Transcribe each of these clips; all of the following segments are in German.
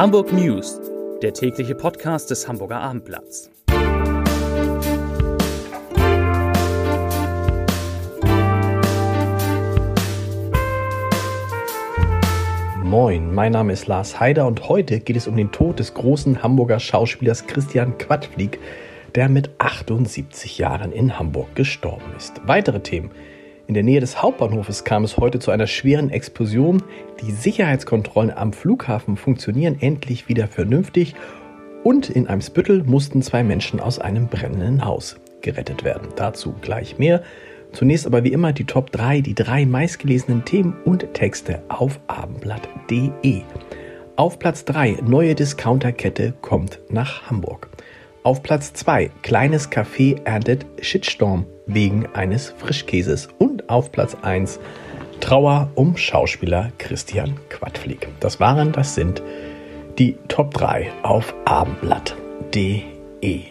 Hamburg News, der tägliche Podcast des Hamburger Abendblatts. Moin, mein Name ist Lars Heider und heute geht es um den Tod des großen Hamburger Schauspielers Christian Quadflieg, der mit 78 Jahren in Hamburg gestorben ist. Weitere Themen. In der Nähe des Hauptbahnhofes kam es heute zu einer schweren Explosion. Die Sicherheitskontrollen am Flughafen funktionieren endlich wieder vernünftig und in Eimsbüttel mussten zwei Menschen aus einem brennenden Haus gerettet werden. Dazu gleich mehr. Zunächst aber wie immer die Top 3, die drei meistgelesenen Themen und Texte auf abendblatt.de. Auf Platz 3, neue Discounterkette kommt nach Hamburg. Auf Platz 2, kleines Café erntet Shitstorm wegen eines Frischkäses. Und auf Platz 1, Trauer um Schauspieler Christian Quadflieg. Das waren, das sind die Top 3 auf abendblatt.de.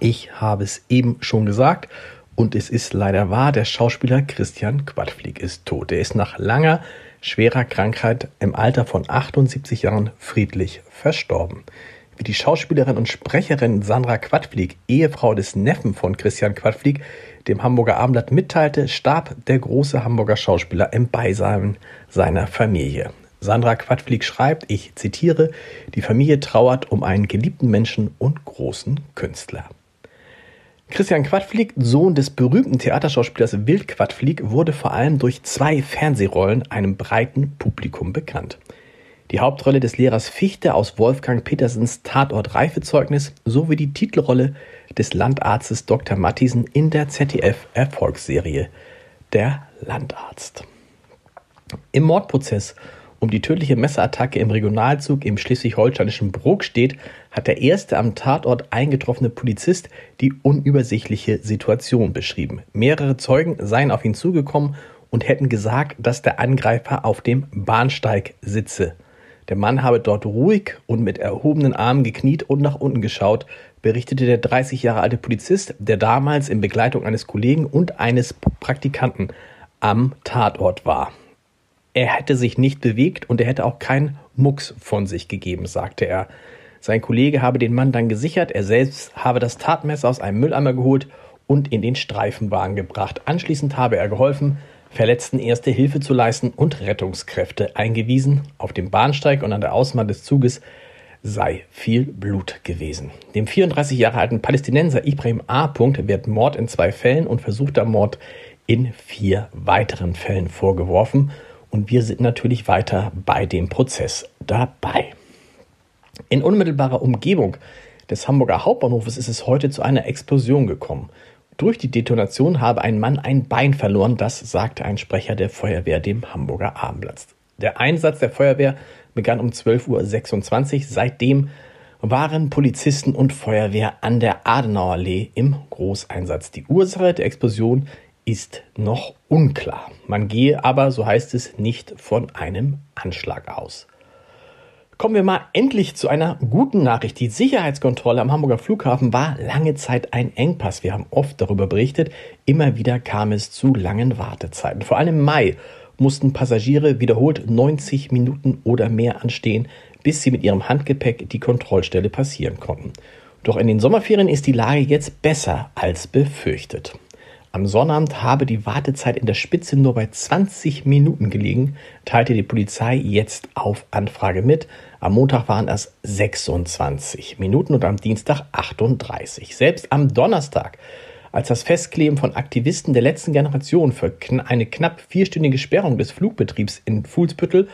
Ich habe es eben schon gesagt und es ist leider wahr, der Schauspieler Christian Quadflieg ist tot. Er ist nach langer, schwerer Krankheit im Alter von 78 Jahren friedlich verstorben. Wie die Schauspielerin und Sprecherin Sandra Quadflieg, Ehefrau des Neffen von Christian Quadflieg, dem Hamburger Abendblatt mitteilte, starb der große Hamburger Schauspieler im Beisein seiner Familie. Sandra Quadflieg schreibt, ich zitiere, die Familie trauert um einen geliebten Menschen und großen Künstler. Christian Quadflieg, Sohn des berühmten Theaterschauspielers Wild Quadflieg, wurde vor allem durch zwei Fernsehrollen einem breiten Publikum bekannt. Die Hauptrolle des Lehrers Fichte aus Wolfgang Petersens Tatort Reifezeugnis sowie die Titelrolle des Landarztes Dr. Mattisen in der ZDF-Erfolgsserie Der Landarzt. Im Mordprozess um die tödliche Messerattacke im Regionalzug im schleswig-holsteinischen Brokstedt hat der erste am Tatort eingetroffene Polizist die unübersichtliche Situation beschrieben. Mehrere Zeugen seien auf ihn zugekommen und hätten gesagt, dass der Angreifer auf dem Bahnsteig sitze. Der Mann habe dort ruhig und mit erhobenen Armen gekniet und nach unten geschaut, berichtete der 30 Jahre alte Polizist, der damals in Begleitung eines Kollegen und eines Praktikanten am Tatort war. Er hätte sich nicht bewegt und er hätte auch keinen Mucks von sich gegeben, sagte er. Sein Kollege habe den Mann dann gesichert, er selbst habe das Tatmesser aus einem Mülleimer geholt und in den Streifenwagen gebracht. Anschließend habe er geholfen, Verletzten erste Hilfe zu leisten und Rettungskräfte eingewiesen. Auf dem Bahnsteig und an der Außenbahn des Zuges sei viel Blut gewesen. Dem 34 Jahre alten Palästinenser Ibrahim A. wird Mord in zwei Fällen und versuchter Mord in vier weiteren Fällen vorgeworfen und wir sind natürlich weiter bei dem Prozess dabei. In unmittelbarer Umgebung des Hamburger Hauptbahnhofes ist es heute zu einer Explosion gekommen. Durch die Detonation habe ein Mann ein Bein verloren, das sagte ein Sprecher der Feuerwehr dem Hamburger Abendblatt. Der Einsatz der Feuerwehr begann um 12.26 Uhr. Seitdem waren Polizisten und Feuerwehr an der Adenauerallee im Großeinsatz. Die Ursache der Explosion ist noch unklar. Man gehe aber, so heißt es, nicht von einem Anschlag aus. Kommen wir mal endlich zu einer guten Nachricht. Die Sicherheitskontrolle am Hamburger Flughafen war lange Zeit ein Engpass. Wir haben oft darüber berichtet. Immer wieder kam es zu langen Wartezeiten. Vor allem im Mai mussten Passagiere wiederholt 90 Minuten oder mehr anstehen, bis sie mit ihrem Handgepäck die Kontrollstelle passieren konnten. Doch in den Sommerferien ist die Lage jetzt besser als befürchtet. Am Sonnabend habe die Wartezeit in der Spitze nur bei 20 Minuten gelegen, teilte die Polizei jetzt auf Anfrage mit. Am Montag waren es 26 Minuten und am Dienstag 38. Selbst am Donnerstag, als das Festkleben von Aktivisten der letzten Generation für eine knapp vierstündige Sperrung des Flugbetriebs in Fuhlsbüttel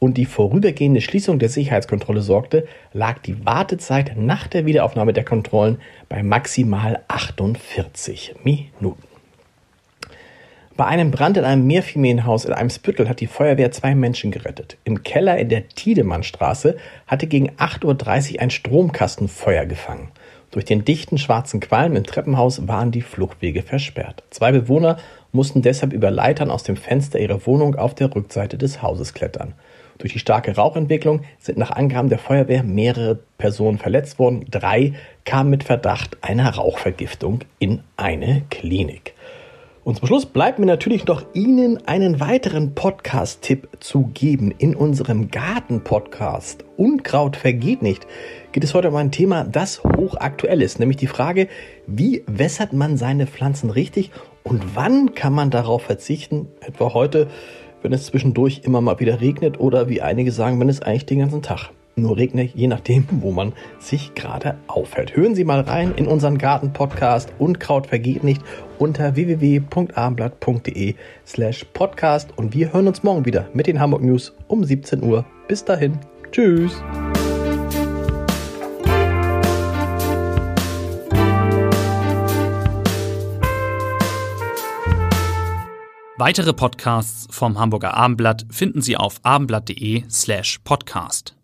und die vorübergehende Schließung der Sicherheitskontrolle sorgte, lag die Wartezeit nach der Wiederaufnahme der Kontrollen bei maximal 48 Minuten. Bei einem Brand in einem Mehrfamilienhaus in Eimsbüttel hat die Feuerwehr zwei Menschen gerettet. Im Keller in der Tiedemannstraße hatte gegen 8.30 Uhr ein Stromkasten Feuer gefangen. Durch den dichten schwarzen Qualm im Treppenhaus waren die Fluchtwege versperrt. Zwei Bewohner mussten deshalb über Leitern aus dem Fenster ihrer Wohnung auf der Rückseite des Hauses klettern. Durch die starke Rauchentwicklung sind nach Angaben der Feuerwehr mehrere Personen verletzt worden. Drei kamen mit Verdacht einer Rauchvergiftung in eine Klinik. Und zum Schluss bleibt mir natürlich noch Ihnen einen weiteren Podcast-Tipp zu geben. In unserem Garten-Podcast Unkraut vergeht nicht geht es heute um ein Thema, das hochaktuell ist, nämlich die Frage, wie wässert man seine Pflanzen richtig und wann kann man darauf verzichten, etwa heute, wenn es zwischendurch immer mal wieder regnet oder wie einige sagen, wenn es eigentlich den ganzen Tag nur regnet, je nachdem, wo man sich gerade aufhält. Hören Sie mal rein in unseren Garten-Podcast Unkraut vergeht nicht unter www.abendblatt.de slash podcast und wir hören uns morgen wieder mit den Hamburg News um 17 Uhr. Bis dahin. Tschüss. Weitere Podcasts vom Hamburger Abendblatt finden Sie auf abendblatt.de slash podcast.